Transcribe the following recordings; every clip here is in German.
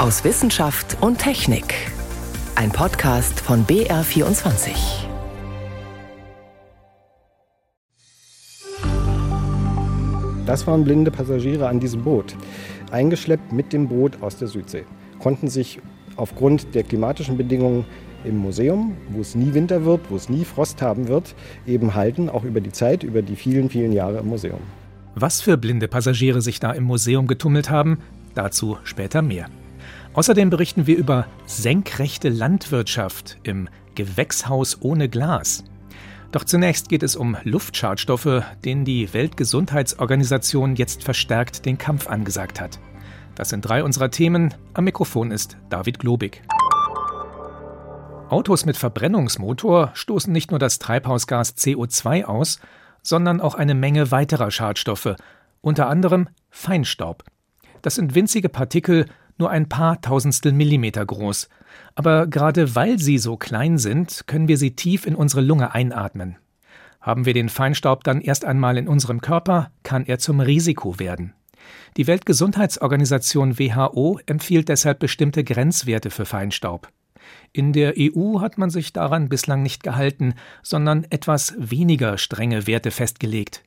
aus Wissenschaft und Technik. Ein Podcast von BR24. Das waren blinde Passagiere an diesem Boot, eingeschleppt mit dem Boot aus der Südsee, konnten sich aufgrund der klimatischen Bedingungen im Museum, wo es nie Winter wird, wo es nie Frost haben wird, eben halten, auch über die Zeit, über die vielen, vielen Jahre im Museum. Was für blinde Passagiere sich da im Museum getummelt haben, dazu später mehr. Außerdem berichten wir über senkrechte Landwirtschaft im Gewächshaus ohne Glas. Doch zunächst geht es um Luftschadstoffe, denen die Weltgesundheitsorganisation jetzt verstärkt den Kampf angesagt hat. Das sind drei unserer Themen. Am Mikrofon ist David Globig. Autos mit Verbrennungsmotor stoßen nicht nur das Treibhausgas CO2 aus, sondern auch eine Menge weiterer Schadstoffe, unter anderem Feinstaub. Das sind winzige Partikel, nur ein paar Tausendstel Millimeter groß. Aber gerade weil sie so klein sind, können wir sie tief in unsere Lunge einatmen. Haben wir den Feinstaub dann erst einmal in unserem Körper, kann er zum Risiko werden. Die Weltgesundheitsorganisation WHO empfiehlt deshalb bestimmte Grenzwerte für Feinstaub. In der EU hat man sich daran bislang nicht gehalten, sondern etwas weniger strenge Werte festgelegt.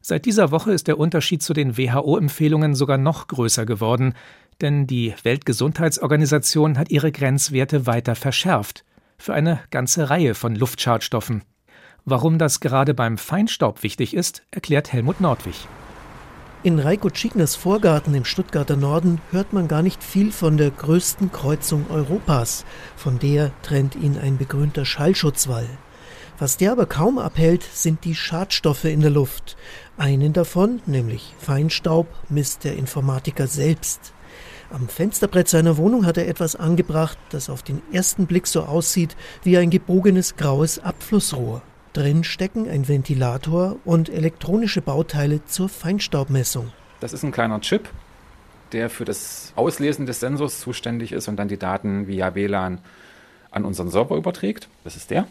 Seit dieser Woche ist der Unterschied zu den WHO-Empfehlungen sogar noch größer geworden, denn die Weltgesundheitsorganisation hat ihre Grenzwerte weiter verschärft für eine ganze Reihe von Luftschadstoffen. Warum das gerade beim Feinstaub wichtig ist, erklärt Helmut Nordwig. In Reiko Tschigners Vorgarten im Stuttgarter Norden hört man gar nicht viel von der größten Kreuzung Europas. Von der trennt ihn ein begrünter Schallschutzwall. Was der aber kaum abhält, sind die Schadstoffe in der Luft. Einen davon, nämlich Feinstaub, misst der Informatiker selbst. Am Fensterbrett seiner Wohnung hat er etwas angebracht, das auf den ersten Blick so aussieht wie ein gebogenes graues Abflussrohr. Drin stecken ein Ventilator und elektronische Bauteile zur Feinstaubmessung. Das ist ein kleiner Chip, der für das Auslesen des Sensors zuständig ist und dann die Daten via WLAN an unseren Server überträgt. Das ist der.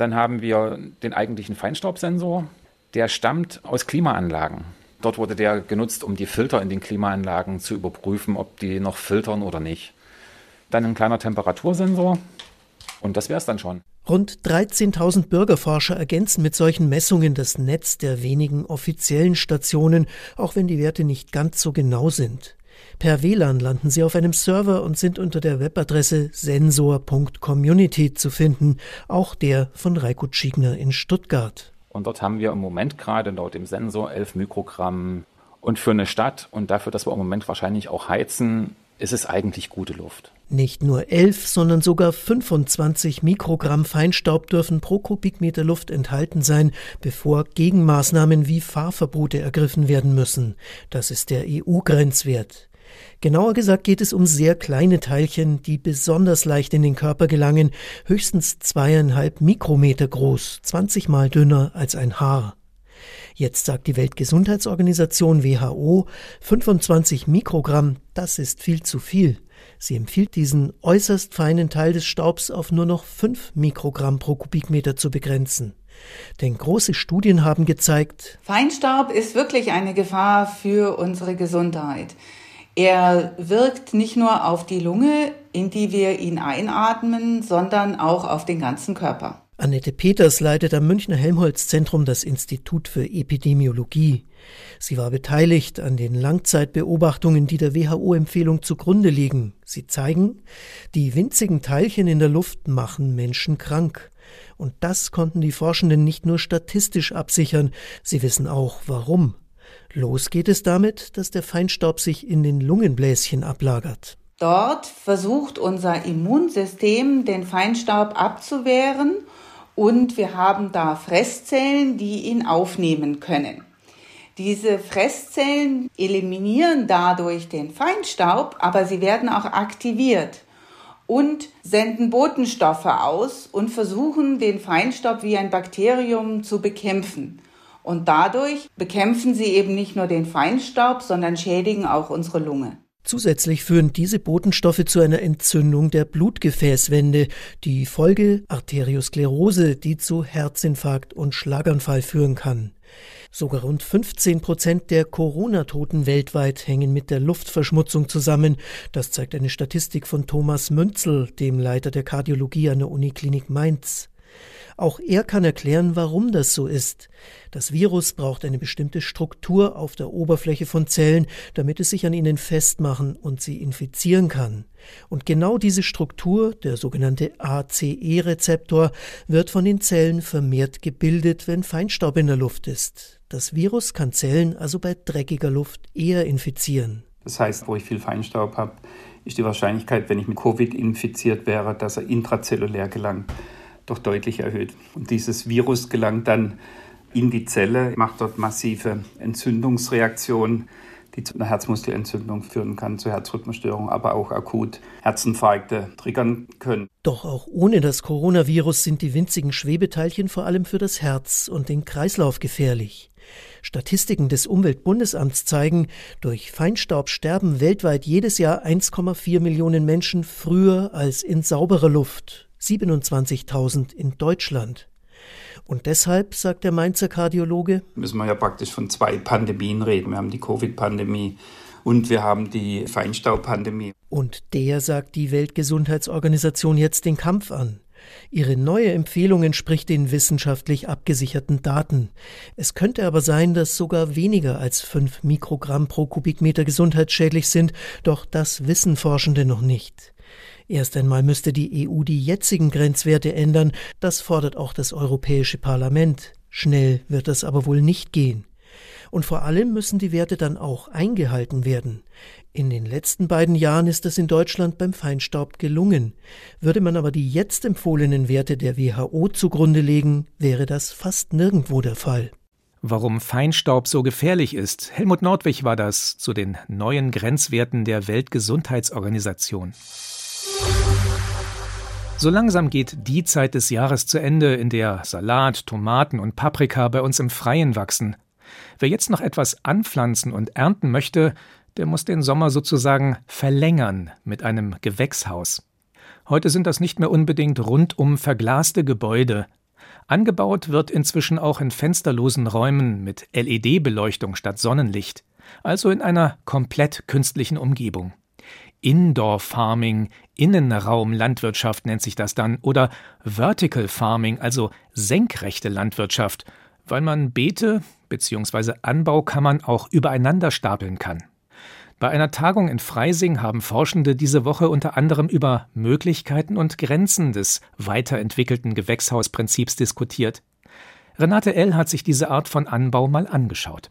Dann haben wir den eigentlichen Feinstaubsensor. Der stammt aus Klimaanlagen. Dort wurde der genutzt, um die Filter in den Klimaanlagen zu überprüfen, ob die noch filtern oder nicht. Dann ein kleiner Temperatursensor und das wäre es dann schon. Rund 13.000 Bürgerforscher ergänzen mit solchen Messungen das Netz der wenigen offiziellen Stationen, auch wenn die Werte nicht ganz so genau sind. Per WLAN landen sie auf einem Server und sind unter der Webadresse sensor.community zu finden, auch der von Reiko Tschigner in Stuttgart. Und dort haben wir im Moment gerade laut dem Sensor 11 Mikrogramm. Und für eine Stadt und dafür, dass wir im Moment wahrscheinlich auch heizen, ist es eigentlich gute Luft. Nicht nur 11, sondern sogar 25 Mikrogramm Feinstaub dürfen pro Kubikmeter Luft enthalten sein, bevor Gegenmaßnahmen wie Fahrverbote ergriffen werden müssen. Das ist der EU-Grenzwert. Genauer gesagt geht es um sehr kleine Teilchen, die besonders leicht in den Körper gelangen, höchstens zweieinhalb Mikrometer groß, 20 mal dünner als ein Haar. Jetzt sagt die Weltgesundheitsorganisation WHO, 25 Mikrogramm, das ist viel zu viel. Sie empfiehlt diesen äußerst feinen Teil des Staubs auf nur noch 5 Mikrogramm pro Kubikmeter zu begrenzen. Denn große Studien haben gezeigt, Feinstaub ist wirklich eine Gefahr für unsere Gesundheit. Er wirkt nicht nur auf die Lunge, in die wir ihn einatmen, sondern auch auf den ganzen Körper. Annette Peters leitet am Münchner Helmholtz-Zentrum das Institut für Epidemiologie. Sie war beteiligt an den Langzeitbeobachtungen, die der WHO-Empfehlung zugrunde liegen. Sie zeigen, die winzigen Teilchen in der Luft machen Menschen krank. Und das konnten die Forschenden nicht nur statistisch absichern, sie wissen auch warum. Los geht es damit, dass der Feinstaub sich in den Lungenbläschen ablagert. Dort versucht unser Immunsystem, den Feinstaub abzuwehren und wir haben da Fresszellen, die ihn aufnehmen können. Diese Fresszellen eliminieren dadurch den Feinstaub, aber sie werden auch aktiviert und senden Botenstoffe aus und versuchen den Feinstaub wie ein Bakterium zu bekämpfen. Und dadurch bekämpfen sie eben nicht nur den Feinstaub, sondern schädigen auch unsere Lunge. Zusätzlich führen diese Botenstoffe zu einer Entzündung der Blutgefäßwände, die Folge Arteriosklerose, die zu Herzinfarkt und Schlaganfall führen kann. Sogar rund 15 Prozent der Corona-Toten weltweit hängen mit der Luftverschmutzung zusammen. Das zeigt eine Statistik von Thomas Münzel, dem Leiter der Kardiologie an der Uniklinik Mainz. Auch er kann erklären, warum das so ist. Das Virus braucht eine bestimmte Struktur auf der Oberfläche von Zellen, damit es sich an ihnen festmachen und sie infizieren kann. Und genau diese Struktur, der sogenannte ACE-Rezeptor, wird von den Zellen vermehrt gebildet, wenn Feinstaub in der Luft ist. Das Virus kann Zellen also bei dreckiger Luft eher infizieren. Das heißt, wo ich viel Feinstaub habe, ist die Wahrscheinlichkeit, wenn ich mit Covid infiziert wäre, dass er intrazellulär gelangt doch deutlich erhöht. Und dieses Virus gelangt dann in die Zelle, macht dort massive Entzündungsreaktionen, die zu einer Herzmuskelentzündung führen kann, zu Herzrhythmusstörungen, aber auch akut Herzinfarkte triggern können. Doch auch ohne das Coronavirus sind die winzigen Schwebeteilchen vor allem für das Herz und den Kreislauf gefährlich. Statistiken des Umweltbundesamts zeigen, durch Feinstaub sterben weltweit jedes Jahr 1,4 Millionen Menschen früher als in sauberer Luft. 27.000 in Deutschland. Und deshalb, sagt der Mainzer Kardiologe, müssen wir ja praktisch von zwei Pandemien reden. Wir haben die Covid-Pandemie und wir haben die Feinstaubpandemie. Und der sagt die Weltgesundheitsorganisation jetzt den Kampf an. Ihre neue Empfehlung entspricht den wissenschaftlich abgesicherten Daten. Es könnte aber sein, dass sogar weniger als fünf Mikrogramm pro Kubikmeter gesundheitsschädlich sind, doch das wissen Forschende noch nicht. Erst einmal müsste die EU die jetzigen Grenzwerte ändern, das fordert auch das Europäische Parlament. Schnell wird das aber wohl nicht gehen. Und vor allem müssen die Werte dann auch eingehalten werden. In den letzten beiden Jahren ist das in Deutschland beim Feinstaub gelungen. Würde man aber die jetzt empfohlenen Werte der WHO zugrunde legen, wäre das fast nirgendwo der Fall. Warum Feinstaub so gefährlich ist, Helmut Nordwig war das zu den neuen Grenzwerten der Weltgesundheitsorganisation. So langsam geht die Zeit des Jahres zu Ende, in der Salat, Tomaten und Paprika bei uns im Freien wachsen. Wer jetzt noch etwas anpflanzen und ernten möchte, der muss den Sommer sozusagen verlängern mit einem Gewächshaus. Heute sind das nicht mehr unbedingt rundum verglaste Gebäude. Angebaut wird inzwischen auch in fensterlosen Räumen mit LED-Beleuchtung statt Sonnenlicht, also in einer komplett künstlichen Umgebung. Indoor Farming, Innenraumlandwirtschaft nennt sich das dann, oder Vertical Farming, also senkrechte Landwirtschaft, weil man Beete bzw. Anbaukammern auch übereinander stapeln kann. Bei einer Tagung in Freising haben Forschende diese Woche unter anderem über Möglichkeiten und Grenzen des weiterentwickelten Gewächshausprinzips diskutiert. Renate L. hat sich diese Art von Anbau mal angeschaut.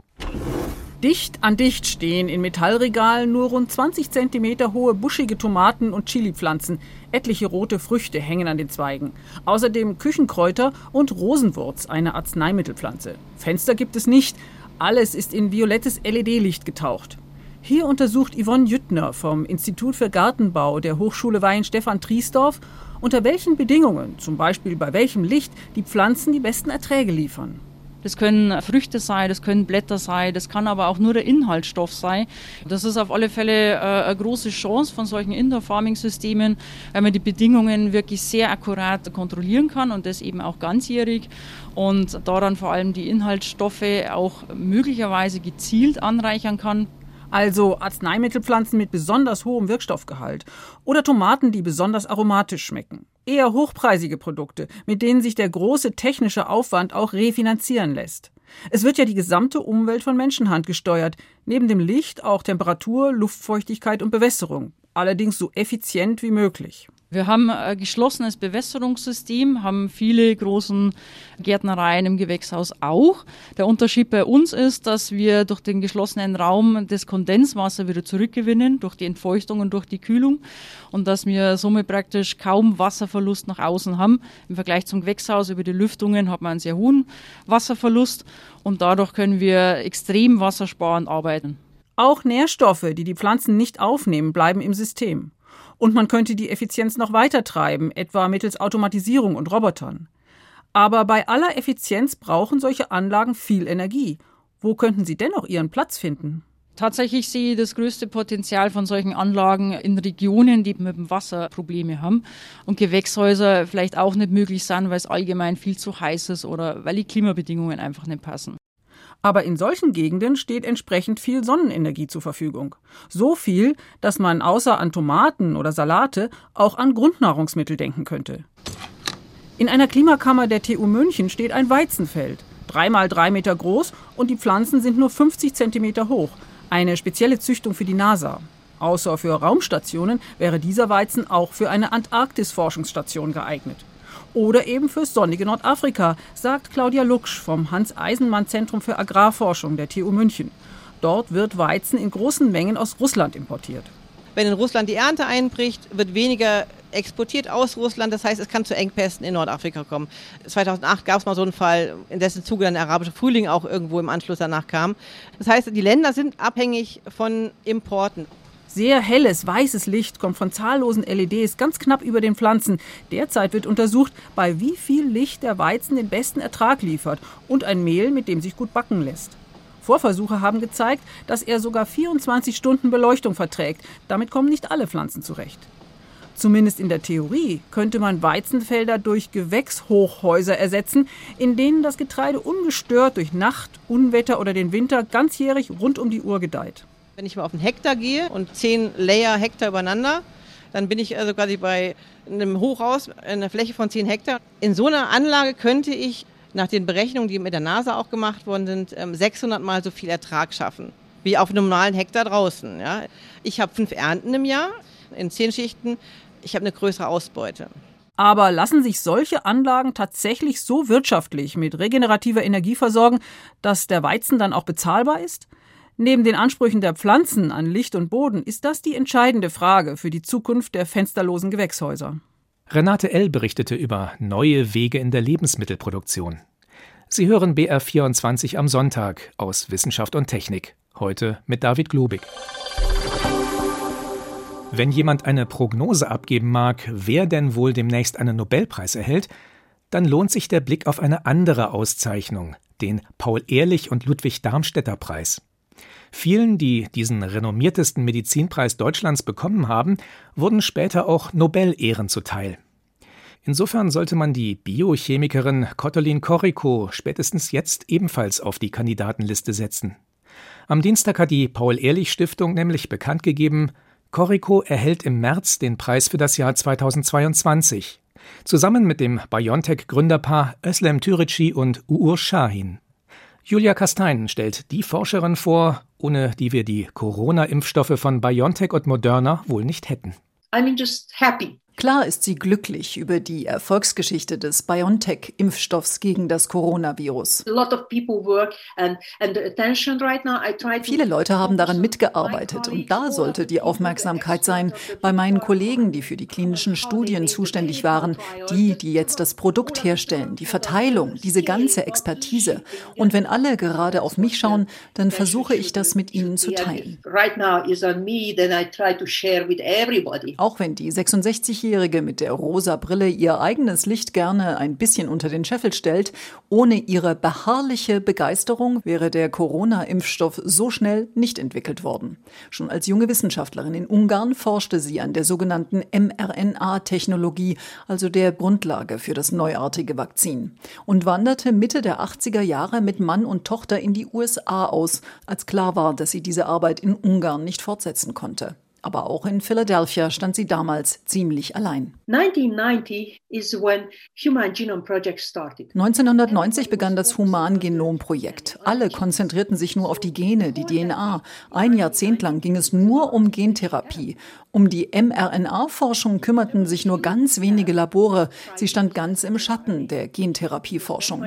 Dicht an dicht stehen in Metallregalen nur rund 20 cm hohe buschige Tomaten und Chilipflanzen. Etliche rote Früchte hängen an den Zweigen. Außerdem Küchenkräuter und Rosenwurz, eine Arzneimittelpflanze. Fenster gibt es nicht. Alles ist in violettes LED-Licht getaucht. Hier untersucht Yvonne Jüttner vom Institut für Gartenbau der Hochschule Weihenstephan Triesdorf, unter welchen Bedingungen, zum Beispiel bei welchem Licht, die Pflanzen die besten Erträge liefern. Das können Früchte sein, das können Blätter sein, das kann aber auch nur der Inhaltsstoff sein. Das ist auf alle Fälle äh, eine große Chance von solchen Indoor-Farming-Systemen, weil man die Bedingungen wirklich sehr akkurat kontrollieren kann und das eben auch ganzjährig und daran vor allem die Inhaltsstoffe auch möglicherweise gezielt anreichern kann also Arzneimittelpflanzen mit besonders hohem Wirkstoffgehalt oder Tomaten, die besonders aromatisch schmecken. Eher hochpreisige Produkte, mit denen sich der große technische Aufwand auch refinanzieren lässt. Es wird ja die gesamte Umwelt von Menschenhand gesteuert, neben dem Licht auch Temperatur, Luftfeuchtigkeit und Bewässerung, allerdings so effizient wie möglich. Wir haben ein geschlossenes Bewässerungssystem, haben viele großen Gärtnereien im Gewächshaus auch. Der Unterschied bei uns ist, dass wir durch den geschlossenen Raum das Kondenswasser wieder zurückgewinnen, durch die Entfeuchtung und durch die Kühlung und dass wir somit praktisch kaum Wasserverlust nach außen haben. Im Vergleich zum Gewächshaus über die Lüftungen hat man einen sehr hohen Wasserverlust und dadurch können wir extrem wassersparend arbeiten. Auch Nährstoffe, die die Pflanzen nicht aufnehmen, bleiben im System. Und man könnte die Effizienz noch weiter treiben, etwa mittels Automatisierung und Robotern. Aber bei aller Effizienz brauchen solche Anlagen viel Energie. Wo könnten sie dennoch ihren Platz finden? Tatsächlich sehe ich das größte Potenzial von solchen Anlagen in Regionen, die mit dem Wasser Probleme haben und Gewächshäuser vielleicht auch nicht möglich sind, weil es allgemein viel zu heiß ist oder weil die Klimabedingungen einfach nicht passen. Aber in solchen Gegenden steht entsprechend viel Sonnenenergie zur Verfügung. So viel, dass man außer an Tomaten oder Salate auch an Grundnahrungsmittel denken könnte. In einer Klimakammer der TU München steht ein Weizenfeld. Dreimal drei Meter groß und die Pflanzen sind nur 50 Zentimeter hoch. Eine spezielle Züchtung für die NASA. Außer für Raumstationen wäre dieser Weizen auch für eine Antarktis-Forschungsstation geeignet oder eben fürs sonnige Nordafrika, sagt Claudia Lucksch vom Hans-Eisenmann-Zentrum für Agrarforschung der TU München. Dort wird Weizen in großen Mengen aus Russland importiert. Wenn in Russland die Ernte einbricht, wird weniger exportiert aus Russland. Das heißt, es kann zu Engpässen in Nordafrika kommen. 2008 gab es mal so einen Fall, in dessen Zuge dann der arabische Frühling auch irgendwo im Anschluss danach kam. Das heißt, die Länder sind abhängig von Importen. Sehr helles, weißes Licht kommt von zahllosen LEDs ganz knapp über den Pflanzen. Derzeit wird untersucht, bei wie viel Licht der Weizen den besten Ertrag liefert und ein Mehl, mit dem sich gut backen lässt. Vorversuche haben gezeigt, dass er sogar 24 Stunden Beleuchtung verträgt. Damit kommen nicht alle Pflanzen zurecht. Zumindest in der Theorie könnte man Weizenfelder durch Gewächshochhäuser ersetzen, in denen das Getreide ungestört durch Nacht, Unwetter oder den Winter ganzjährig rund um die Uhr gedeiht. Wenn ich mal auf einen Hektar gehe und zehn Layer Hektar übereinander, dann bin ich also quasi bei einem Hochhaus, einer Fläche von 10 Hektar. In so einer Anlage könnte ich nach den Berechnungen, die mit der NASA auch gemacht worden sind, 600 ähm, Mal so viel Ertrag schaffen wie auf einem normalen Hektar draußen. Ja. Ich habe fünf Ernten im Jahr in zehn Schichten. Ich habe eine größere Ausbeute. Aber lassen sich solche Anlagen tatsächlich so wirtschaftlich mit regenerativer Energie versorgen, dass der Weizen dann auch bezahlbar ist? Neben den Ansprüchen der Pflanzen an Licht und Boden ist das die entscheidende Frage für die Zukunft der fensterlosen Gewächshäuser. Renate L. berichtete über neue Wege in der Lebensmittelproduktion. Sie hören BR24 am Sonntag aus Wissenschaft und Technik. Heute mit David Globig. Wenn jemand eine Prognose abgeben mag, wer denn wohl demnächst einen Nobelpreis erhält, dann lohnt sich der Blick auf eine andere Auszeichnung, den Paul-Ehrlich und Ludwig Darmstädter Preis. Vielen, die diesen renommiertesten Medizinpreis Deutschlands bekommen haben, wurden später auch Nobel-Ehren zuteil. Insofern sollte man die Biochemikerin Kottolin Koriko spätestens jetzt ebenfalls auf die Kandidatenliste setzen. Am Dienstag hat die Paul-Ehrlich-Stiftung nämlich bekannt gegeben, Koriko erhält im März den Preis für das Jahr 2022, zusammen mit dem BioNTech-Gründerpaar Özlem Türeci und Uğur Şahin. Julia Kastein stellt die Forscherin vor, ohne die wir die Corona-Impfstoffe von BioNTech und Moderna wohl nicht hätten. I'm just happy Klar ist sie glücklich über die Erfolgsgeschichte des BioNTech-Impfstoffs gegen das Coronavirus. Viele Leute haben daran mitgearbeitet und da sollte die Aufmerksamkeit sein bei meinen Kollegen, die für die klinischen Studien zuständig waren, die, die jetzt das Produkt herstellen, die Verteilung, diese ganze Expertise. Und wenn alle gerade auf mich schauen, dann versuche ich das mit ihnen zu teilen. Auch wenn die 66 60-Jährige mit der rosa Brille ihr eigenes Licht gerne ein bisschen unter den Scheffel stellt, ohne ihre beharrliche Begeisterung wäre der Corona-Impfstoff so schnell nicht entwickelt worden. Schon als junge Wissenschaftlerin in Ungarn forschte sie an der sogenannten mRNA-Technologie, also der Grundlage für das neuartige Vakzin, und wanderte Mitte der 80er Jahre mit Mann und Tochter in die USA aus, als klar war, dass sie diese Arbeit in Ungarn nicht fortsetzen konnte. Aber auch in Philadelphia stand sie damals ziemlich allein. 1990 begann das Human-Genom-Projekt. Alle konzentrierten sich nur auf die Gene, die DNA. Ein Jahrzehnt lang ging es nur um Gentherapie. Um die mRNA-Forschung kümmerten sich nur ganz wenige Labore. Sie stand ganz im Schatten der Gentherapieforschung.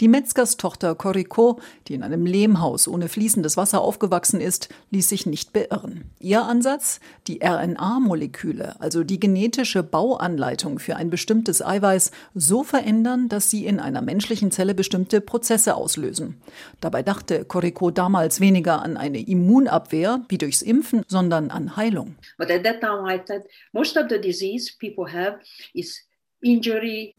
Die Metzgerstochter Corrico, die in einem Lehmhaus ohne fließendes Wasser aufgewachsen ist, ließ sich nicht beirren. Ihr Ansatz? Die RNA-Moleküle, also die genetische Bauanleitung für ein bestimmtes Eiweiß, so verändern, dass sie in einer menschlichen Zelle bestimmte Prozesse auslösen. Dabei dachte Corrico damals weniger an eine Immunabwehr wie durchs Impfen, sondern an Heilung. But at that time I thought most of the disease people have is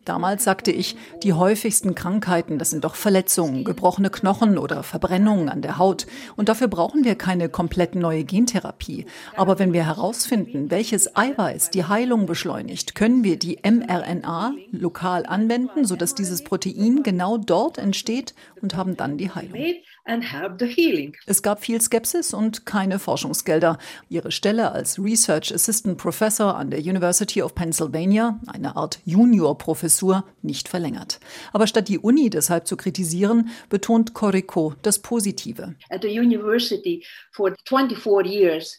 Damals sagte ich, die häufigsten Krankheiten, das sind doch Verletzungen, gebrochene Knochen oder Verbrennungen an der Haut. Und dafür brauchen wir keine komplett neue Gentherapie. Aber wenn wir herausfinden, welches Eiweiß die Heilung beschleunigt, können wir die mRNA lokal anwenden, sodass dieses Protein genau dort entsteht und haben dann die Heilung. Es gab viel Skepsis und keine Forschungsgelder. Ihre Stelle als Research Assistant Professor an der University of Pennsylvania, eine Art Juniorprofessur, nicht verlängert. Aber statt die Uni deshalb zu kritisieren, betont Corico das Positive. At the university for 24 years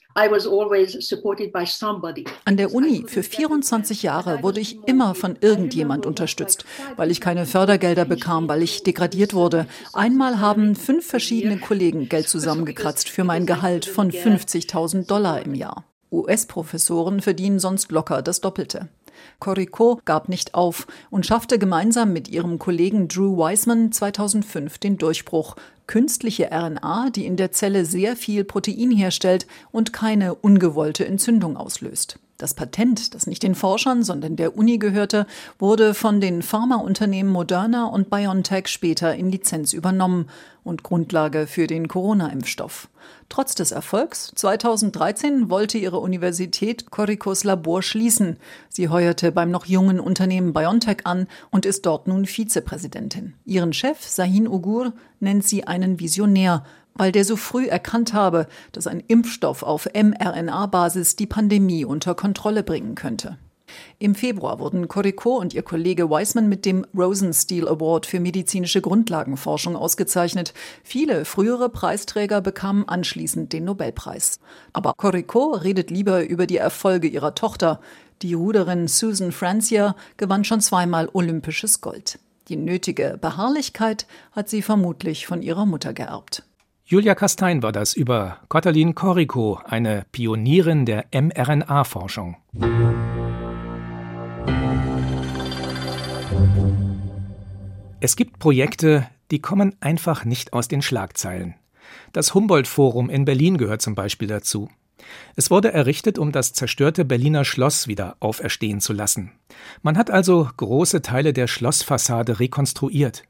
an der Uni für 24 Jahre wurde ich immer von irgendjemand unterstützt, weil ich keine Fördergelder bekam, weil ich degradiert wurde. Einmal haben fünf verschiedene Kollegen Geld zusammengekratzt für mein Gehalt von 50.000 Dollar im Jahr. US-Professoren verdienen sonst locker das Doppelte. Corico gab nicht auf und schaffte gemeinsam mit ihrem Kollegen Drew Wiseman 2005 den Durchbruch. Künstliche RNA, die in der Zelle sehr viel Protein herstellt und keine ungewollte Entzündung auslöst. Das Patent, das nicht den Forschern, sondern der Uni gehörte, wurde von den Pharmaunternehmen Moderna und BioNTech später in Lizenz übernommen und Grundlage für den Corona-Impfstoff. Trotz des Erfolgs 2013 wollte ihre Universität Coricos Labor schließen. Sie heuerte beim noch jungen Unternehmen BioNTech an und ist dort nun Vizepräsidentin. Ihren Chef Sahin Ugur nennt sie einen Visionär, weil der so früh erkannt habe, dass ein Impfstoff auf mRNA-Basis die Pandemie unter Kontrolle bringen könnte. Im Februar wurden Corico und ihr Kollege Weisman mit dem Rosenstiel Award für medizinische Grundlagenforschung ausgezeichnet. Viele frühere Preisträger bekamen anschließend den Nobelpreis. Aber Corico redet lieber über die Erfolge ihrer Tochter. Die Ruderin Susan Francia gewann schon zweimal olympisches Gold. Die nötige Beharrlichkeit hat sie vermutlich von ihrer Mutter geerbt. Julia Kastein war das über Katalin Corico, eine Pionierin der mRNA-Forschung. Es gibt Projekte, die kommen einfach nicht aus den Schlagzeilen. Das Humboldt-Forum in Berlin gehört zum Beispiel dazu. Es wurde errichtet, um das zerstörte Berliner Schloss wieder auferstehen zu lassen. Man hat also große Teile der Schlossfassade rekonstruiert.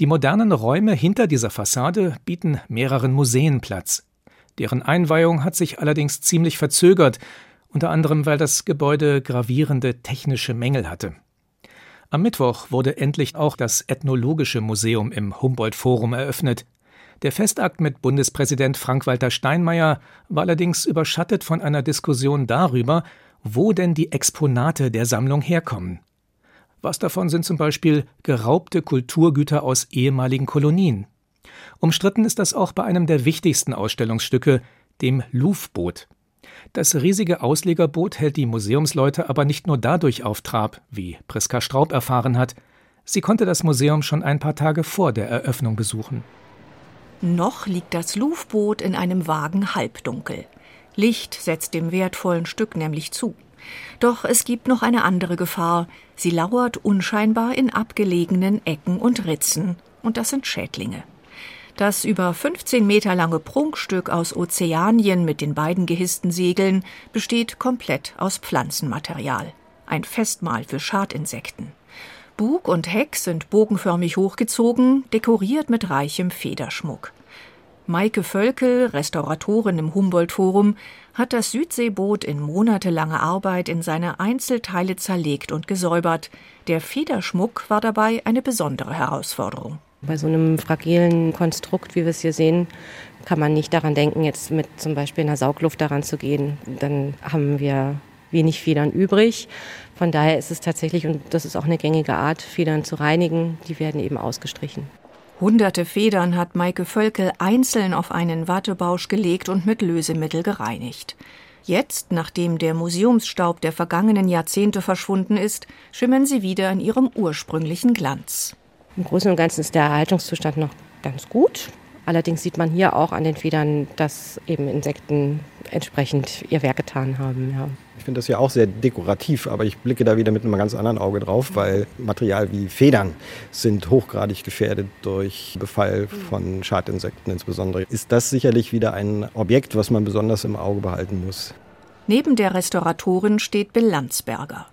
Die modernen Räume hinter dieser Fassade bieten mehreren Museen Platz. Deren Einweihung hat sich allerdings ziemlich verzögert, unter anderem weil das Gebäude gravierende technische Mängel hatte. Am Mittwoch wurde endlich auch das Ethnologische Museum im Humboldt-Forum eröffnet. Der Festakt mit Bundespräsident Frank-Walter Steinmeier war allerdings überschattet von einer Diskussion darüber, wo denn die Exponate der Sammlung herkommen. Was davon sind zum Beispiel geraubte Kulturgüter aus ehemaligen Kolonien. Umstritten ist das auch bei einem der wichtigsten Ausstellungsstücke, dem Louvre-Boot. Das riesige Auslegerboot hält die Museumsleute aber nicht nur dadurch auf Trab, wie Priska Straub erfahren hat. Sie konnte das Museum schon ein paar Tage vor der Eröffnung besuchen. Noch liegt das Louvre-Boot in einem Wagen halbdunkel. Licht setzt dem wertvollen Stück nämlich zu. Doch es gibt noch eine andere Gefahr. Sie lauert unscheinbar in abgelegenen Ecken und Ritzen. Und das sind Schädlinge. Das über 15 Meter lange Prunkstück aus Ozeanien mit den beiden gehissten Segeln besteht komplett aus Pflanzenmaterial. Ein Festmahl für Schadinsekten. Bug und Heck sind bogenförmig hochgezogen, dekoriert mit reichem Federschmuck. Maike Völkel, Restauratorin im Humboldt-Forum, hat das Südseeboot in monatelanger Arbeit in seine Einzelteile zerlegt und gesäubert. Der Federschmuck war dabei eine besondere Herausforderung. Bei so einem fragilen Konstrukt, wie wir es hier sehen, kann man nicht daran denken, jetzt mit zum Beispiel einer Saugluft daran zu gehen. Dann haben wir wenig Federn übrig. Von daher ist es tatsächlich, und das ist auch eine gängige Art, Federn zu reinigen, die werden eben ausgestrichen. Hunderte Federn hat Maike Völkel einzeln auf einen Wattebausch gelegt und mit Lösemittel gereinigt. Jetzt, nachdem der Museumsstaub der vergangenen Jahrzehnte verschwunden ist, schimmern sie wieder in ihrem ursprünglichen Glanz. Im Großen und Ganzen ist der Erhaltungszustand noch ganz gut. Allerdings sieht man hier auch an den Federn, dass eben Insekten entsprechend ihr Werk getan haben. Ja. Ich finde das ja auch sehr dekorativ, aber ich blicke da wieder mit einem ganz anderen Auge drauf, weil Material wie Federn sind hochgradig gefährdet durch Befall von Schadinsekten insbesondere. Ist das sicherlich wieder ein Objekt, was man besonders im Auge behalten muss. Neben der Restauratorin steht Bill Landsberger.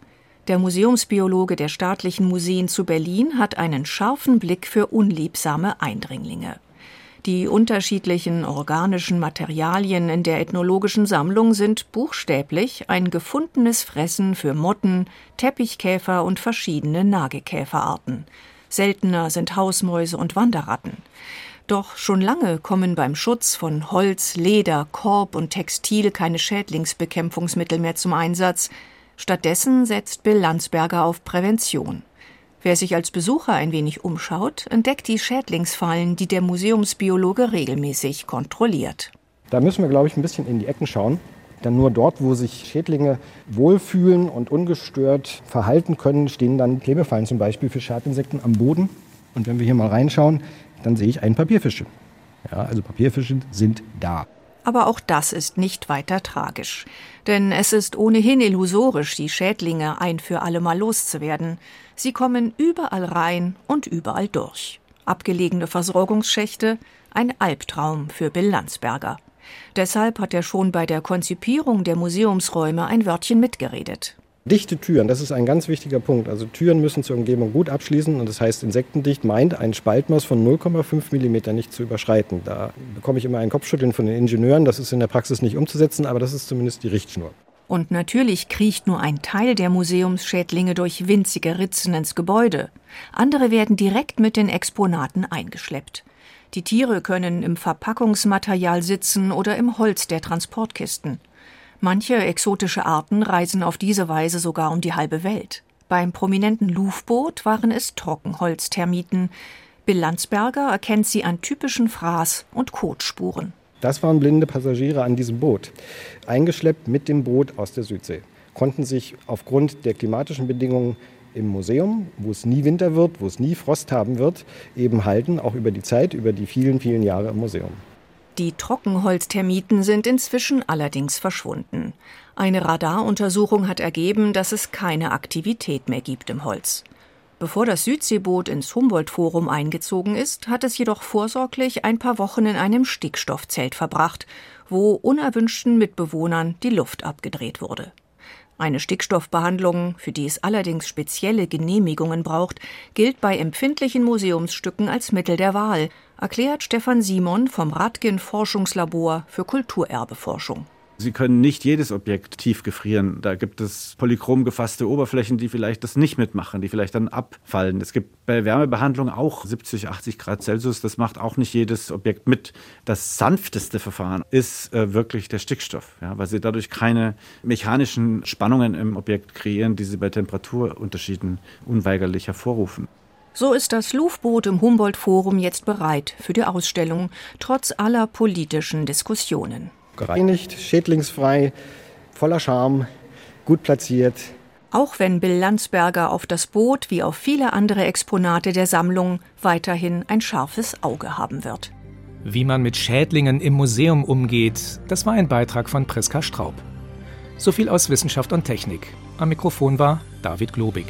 Der Museumsbiologe der Staatlichen Museen zu Berlin hat einen scharfen Blick für unliebsame Eindringlinge. Die unterschiedlichen organischen Materialien in der ethnologischen Sammlung sind buchstäblich ein gefundenes Fressen für Motten, Teppichkäfer und verschiedene Nagekäferarten. Seltener sind Hausmäuse und Wanderratten. Doch schon lange kommen beim Schutz von Holz, Leder, Korb und Textil keine Schädlingsbekämpfungsmittel mehr zum Einsatz. Stattdessen setzt Bill Landsberger auf Prävention. Wer sich als Besucher ein wenig umschaut, entdeckt die Schädlingsfallen, die der Museumsbiologe regelmäßig kontrolliert. Da müssen wir, glaube ich, ein bisschen in die Ecken schauen. Denn nur dort, wo sich Schädlinge wohlfühlen und ungestört verhalten können, stehen dann Klebefallen zum Beispiel für Schadinsekten am Boden. Und wenn wir hier mal reinschauen, dann sehe ich einen Papierfische. Ja, also Papierfische sind da. Aber auch das ist nicht weiter tragisch. Denn es ist ohnehin illusorisch, die Schädlinge ein für allemal loszuwerden. Sie kommen überall rein und überall durch. Abgelegene Versorgungsschächte, ein Albtraum für Bill Landsberger. Deshalb hat er schon bei der Konzipierung der Museumsräume ein Wörtchen mitgeredet. Dichte Türen, das ist ein ganz wichtiger Punkt. Also Türen müssen zur Umgebung gut abschließen und das heißt insektendicht meint ein Spaltmaß von 0,5 mm nicht zu überschreiten. Da bekomme ich immer ein Kopfschütteln von den Ingenieuren, das ist in der Praxis nicht umzusetzen, aber das ist zumindest die Richtschnur. Und natürlich kriecht nur ein Teil der Museumsschädlinge durch winzige Ritzen ins Gebäude. Andere werden direkt mit den Exponaten eingeschleppt. Die Tiere können im Verpackungsmaterial sitzen oder im Holz der Transportkisten. Manche exotische Arten reisen auf diese Weise sogar um die halbe Welt. Beim prominenten Lufboot waren es Trockenholztermiten. Bill Landsberger erkennt sie an typischen Fraß- und Kotspuren. Das waren blinde Passagiere an diesem Boot, eingeschleppt mit dem Boot aus der Südsee, konnten sich aufgrund der klimatischen Bedingungen im Museum, wo es nie Winter wird, wo es nie Frost haben wird, eben halten, auch über die Zeit, über die vielen, vielen Jahre im Museum. Die Trockenholztermiten sind inzwischen allerdings verschwunden. Eine Radaruntersuchung hat ergeben, dass es keine Aktivität mehr gibt im Holz. Bevor das Südseeboot ins Humboldt-Forum eingezogen ist, hat es jedoch vorsorglich ein paar Wochen in einem Stickstoffzelt verbracht, wo unerwünschten Mitbewohnern die Luft abgedreht wurde. Eine Stickstoffbehandlung, für die es allerdings spezielle Genehmigungen braucht, gilt bei empfindlichen Museumsstücken als Mittel der Wahl, erklärt Stefan Simon vom Radgen Forschungslabor für Kulturerbeforschung. Sie können nicht jedes Objekt tief gefrieren. Da gibt es polychrom gefasste Oberflächen, die vielleicht das nicht mitmachen, die vielleicht dann abfallen. Es gibt bei Wärmebehandlung auch 70, 80 Grad Celsius. Das macht auch nicht jedes Objekt mit. Das sanfteste Verfahren ist äh, wirklich der Stickstoff, ja, weil Sie dadurch keine mechanischen Spannungen im Objekt kreieren, die Sie bei Temperaturunterschieden unweigerlich hervorrufen. So ist das Lufboot im Humboldt-Forum jetzt bereit für die Ausstellung, trotz aller politischen Diskussionen gereinigt, schädlingsfrei, voller Charme, gut platziert. Auch wenn Bill Landsberger auf das Boot wie auf viele andere Exponate der Sammlung weiterhin ein scharfes Auge haben wird. Wie man mit Schädlingen im Museum umgeht, das war ein Beitrag von Priska Straub. So viel aus Wissenschaft und Technik. Am Mikrofon war David Globig.